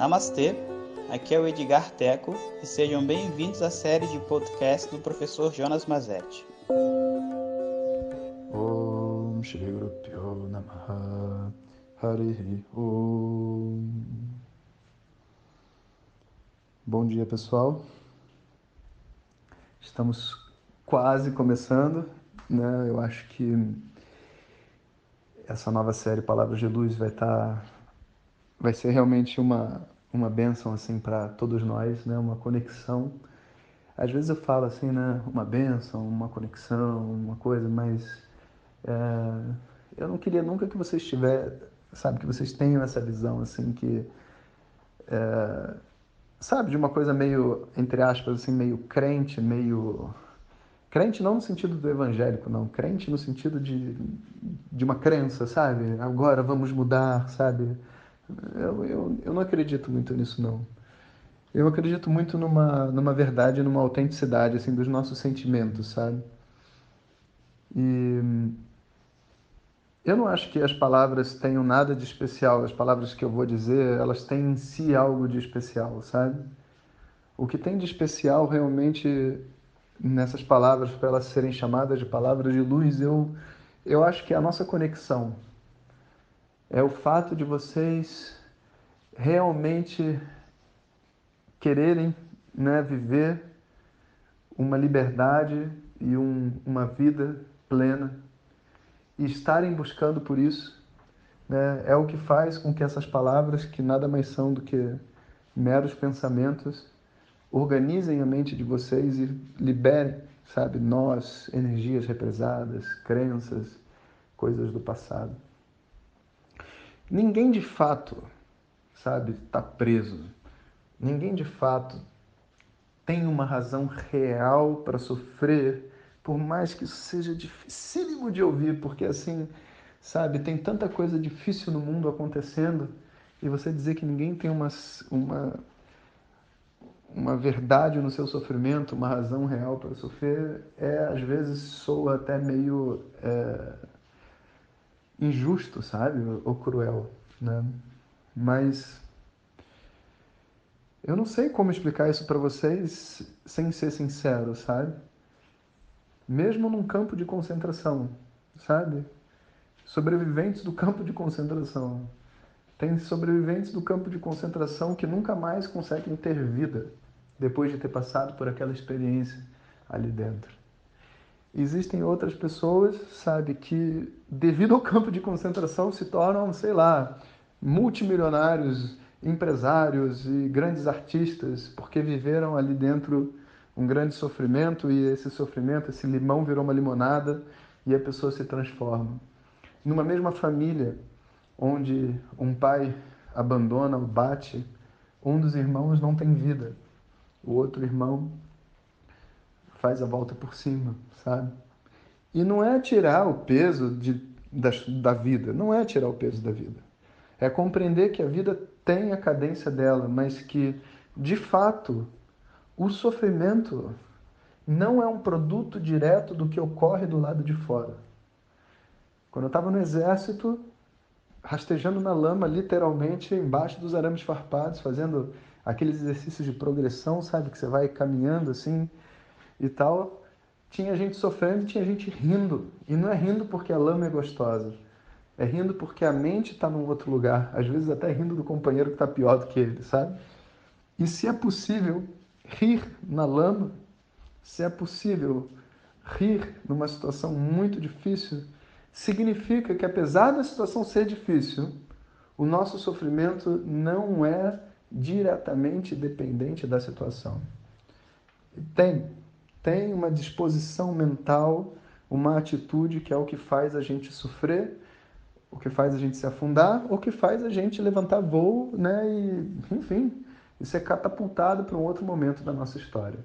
Namastê, aqui é o Edgar Teco e sejam bem-vindos à série de podcast do professor Jonas Mazetti. Bom dia pessoal, estamos quase começando, né? Eu acho que essa nova série Palavras de Luz vai estar tá, vai ser realmente uma uma benção assim para todos nós, né? Uma conexão. Às vezes eu falo assim, né? Uma benção, uma conexão, uma coisa, mas é, eu não queria nunca que vocês tiver, sabe, que vocês tenham essa visão assim que é, sabe, de uma coisa meio entre aspas assim, meio crente, meio crente não no sentido do evangélico, não, crente no sentido de, de uma crença, sabe? Agora vamos mudar, sabe? Eu, eu, eu não acredito muito nisso, não. Eu acredito muito numa, numa verdade, numa autenticidade, assim, dos nossos sentimentos, sabe? E eu não acho que as palavras tenham nada de especial. As palavras que eu vou dizer, elas têm em si algo de especial, sabe? O que tem de especial realmente nessas palavras, para elas serem chamadas de palavras de luz, eu, eu acho que é a nossa conexão, é o fato de vocês realmente quererem né, viver uma liberdade e um, uma vida plena e estarem buscando por isso. Né, é o que faz com que essas palavras, que nada mais são do que meros pensamentos, organizem a mente de vocês e liberem, sabe, nós, energias represadas, crenças, coisas do passado. Ninguém de fato, sabe, está preso. Ninguém de fato tem uma razão real para sofrer, por mais que isso seja dificílimo de ouvir, porque assim, sabe, tem tanta coisa difícil no mundo acontecendo e você dizer que ninguém tem uma, uma, uma verdade no seu sofrimento, uma razão real para sofrer, é às vezes soa até meio é, injusto, sabe? Ou cruel, né? Mas eu não sei como explicar isso para vocês sem ser sincero, sabe? Mesmo num campo de concentração, sabe? Sobreviventes do campo de concentração. Tem sobreviventes do campo de concentração que nunca mais conseguem ter vida depois de ter passado por aquela experiência ali dentro. Existem outras pessoas, sabe, que devido ao campo de concentração se tornam, sei lá, multimilionários, empresários e grandes artistas, porque viveram ali dentro um grande sofrimento e esse sofrimento, esse limão virou uma limonada e a pessoa se transforma. Numa mesma família, onde um pai abandona ou bate, um dos irmãos não tem vida, o outro irmão faz a volta por cima, sabe? E não é tirar o peso de, da, da vida, não é tirar o peso da vida. É compreender que a vida tem a cadência dela, mas que, de fato, o sofrimento não é um produto direto do que ocorre do lado de fora. Quando eu estava no exército, rastejando na lama, literalmente, embaixo dos arames farpados, fazendo aqueles exercícios de progressão, sabe? Que você vai caminhando assim e tal. Tinha gente sofrendo e tinha gente rindo. E não é rindo porque a lama é gostosa. É rindo porque a mente está num outro lugar. Às vezes até rindo do companheiro que está pior do que ele, sabe? E se é possível rir na lama, se é possível rir numa situação muito difícil, significa que apesar da situação ser difícil, o nosso sofrimento não é diretamente dependente da situação. Tem, tem uma disposição mental, uma atitude que é o que faz a gente sofrer, o que faz a gente se afundar, o que faz a gente levantar voo, né, e, enfim, e ser catapultado para um outro momento da nossa história.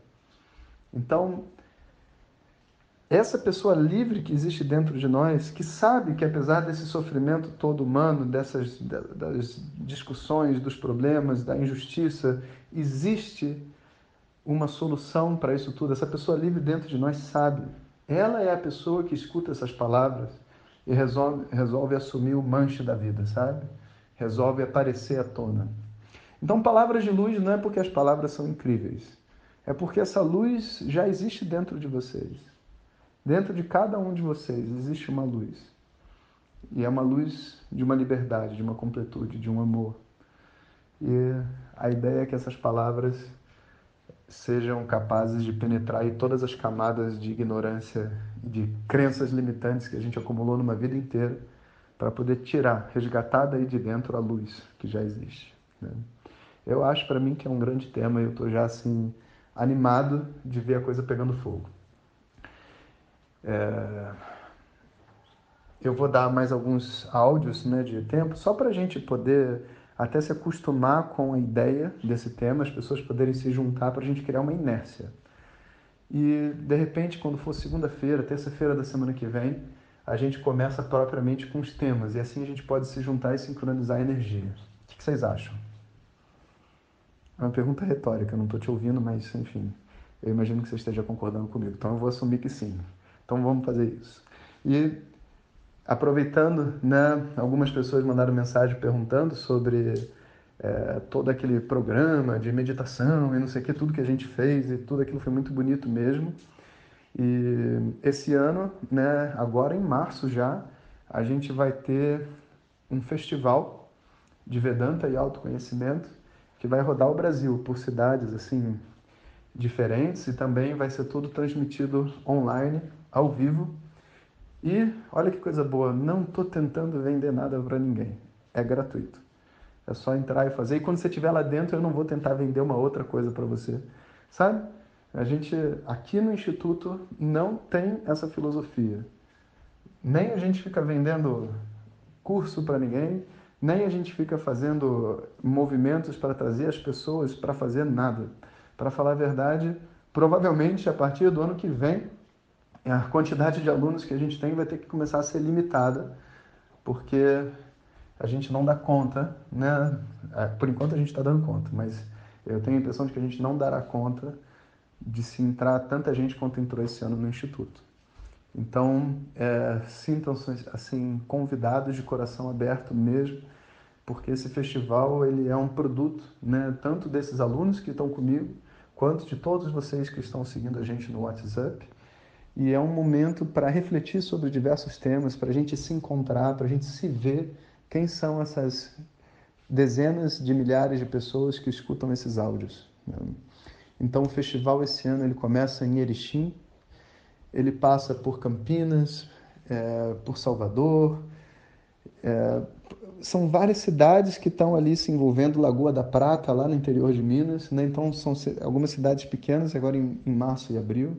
Então, essa pessoa livre que existe dentro de nós, que sabe que apesar desse sofrimento todo humano, dessas das discussões, dos problemas, da injustiça, existe uma solução para isso tudo. Essa pessoa livre dentro de nós sabe. Ela é a pessoa que escuta essas palavras e resolve, resolve assumir o manche da vida, sabe? Resolve aparecer à tona. Então, palavras de luz não é porque as palavras são incríveis, é porque essa luz já existe dentro de vocês. Dentro de cada um de vocês existe uma luz. E é uma luz de uma liberdade, de uma completude, de um amor. E a ideia é que essas palavras sejam capazes de penetrar todas as camadas de ignorância de crenças limitantes que a gente acumulou numa vida inteira para poder tirar, resgatar daí de dentro a luz que já existe. Né? Eu acho para mim que é um grande tema e eu estou já assim animado de ver a coisa pegando fogo. É... Eu vou dar mais alguns áudios né, de tempo só para a gente poder até se acostumar com a ideia desse tema, as pessoas poderem se juntar para a gente criar uma inércia. E de repente, quando for segunda-feira, terça-feira da semana que vem, a gente começa propriamente com os temas e assim a gente pode se juntar e sincronizar a energia. O que vocês acham? É uma pergunta retórica, não estou te ouvindo, mas enfim, eu imagino que você esteja concordando comigo, então eu vou assumir que sim. Então vamos fazer isso. E aproveitando, né, algumas pessoas mandaram mensagem perguntando sobre é, todo aquele programa de meditação e não sei o que, tudo que a gente fez e tudo aquilo foi muito bonito mesmo. E esse ano, né, agora em março já, a gente vai ter um festival de Vedanta e autoconhecimento que vai rodar o Brasil por cidades assim diferentes e também vai ser tudo transmitido online, ao vivo. E olha que coisa boa, não estou tentando vender nada para ninguém, é gratuito. É só entrar e fazer. E quando você estiver lá dentro, eu não vou tentar vender uma outra coisa para você, sabe? A gente, aqui no Instituto, não tem essa filosofia. Nem a gente fica vendendo curso para ninguém, nem a gente fica fazendo movimentos para trazer as pessoas para fazer nada. Para falar a verdade, provavelmente a partir do ano que vem, a quantidade de alunos que a gente tem vai ter que começar a ser limitada, porque a gente não dá conta, né? É, por enquanto a gente está dando conta, mas eu tenho a impressão de que a gente não dará conta de se entrar tanta gente quanto entrou esse ano no Instituto. Então, é, sintam-se assim convidados de coração aberto mesmo, porque esse festival ele é um produto, né, tanto desses alunos que estão comigo, quanto de todos vocês que estão seguindo a gente no WhatsApp. E é um momento para refletir sobre diversos temas, para a gente se encontrar, para a gente se ver quem são essas dezenas de milhares de pessoas que escutam esses áudios. Né? Então o festival esse ano ele começa em Erechim, ele passa por Campinas, é, por Salvador, é, são várias cidades que estão ali se envolvendo, Lagoa da Prata, lá no interior de Minas, né? então são algumas cidades pequenas, agora em, em março e abril.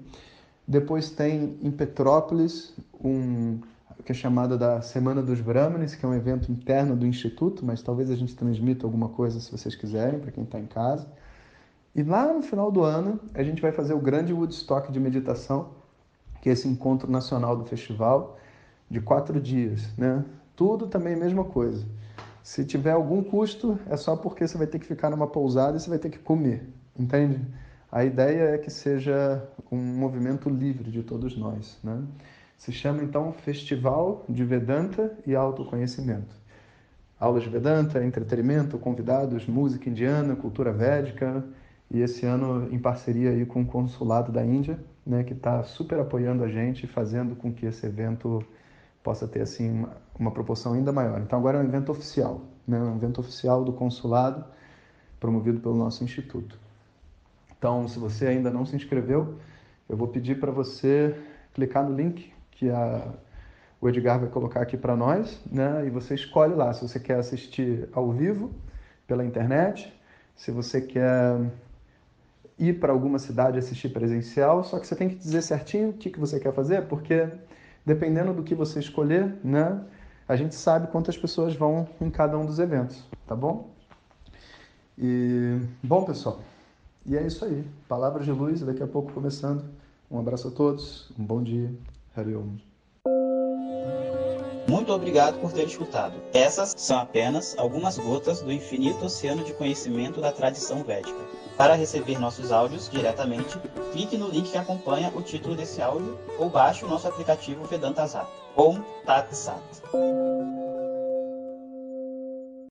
Depois tem em Petrópolis um que é chamada da Semana dos Brahmanes, que é um evento interno do Instituto, mas talvez a gente transmita alguma coisa se vocês quiserem, para quem está em casa. E lá no final do ano, a gente vai fazer o grande Woodstock de meditação, que é esse encontro nacional do festival, de quatro dias. Né? Tudo também a mesma coisa. Se tiver algum custo, é só porque você vai ter que ficar numa pousada e você vai ter que comer, entende? A ideia é que seja um movimento livre de todos nós. Né? Se chama então Festival de Vedanta e Autoconhecimento. Aulas de Vedanta, entretenimento, convidados, música indiana, cultura védica, e esse ano em parceria aí com o Consulado da Índia, né, que está super apoiando a gente, fazendo com que esse evento possa ter assim uma, uma, proporção ainda maior. Então agora é um evento oficial, né, um evento oficial do consulado, promovido pelo nosso instituto. Então, se você ainda não se inscreveu, eu vou pedir para você clicar no link que a, o Edgar vai colocar aqui para nós, né? E você escolhe lá se você quer assistir ao vivo pela internet, se você quer ir para alguma cidade assistir presencial, só que você tem que dizer certinho o que, que você quer fazer, porque dependendo do que você escolher, né, a gente sabe quantas pessoas vão em cada um dos eventos, tá bom? E bom, pessoal, e é isso aí. Palavras de luz, daqui a pouco começando. Um abraço a todos, um bom dia. Hariom. Muito obrigado por ter escutado. Essas são apenas algumas gotas do infinito oceano de conhecimento da tradição védica. Para receber nossos áudios diretamente, clique no link que acompanha o título desse áudio ou baixe o nosso aplicativo Vedanta Zat. Om Tat Sat.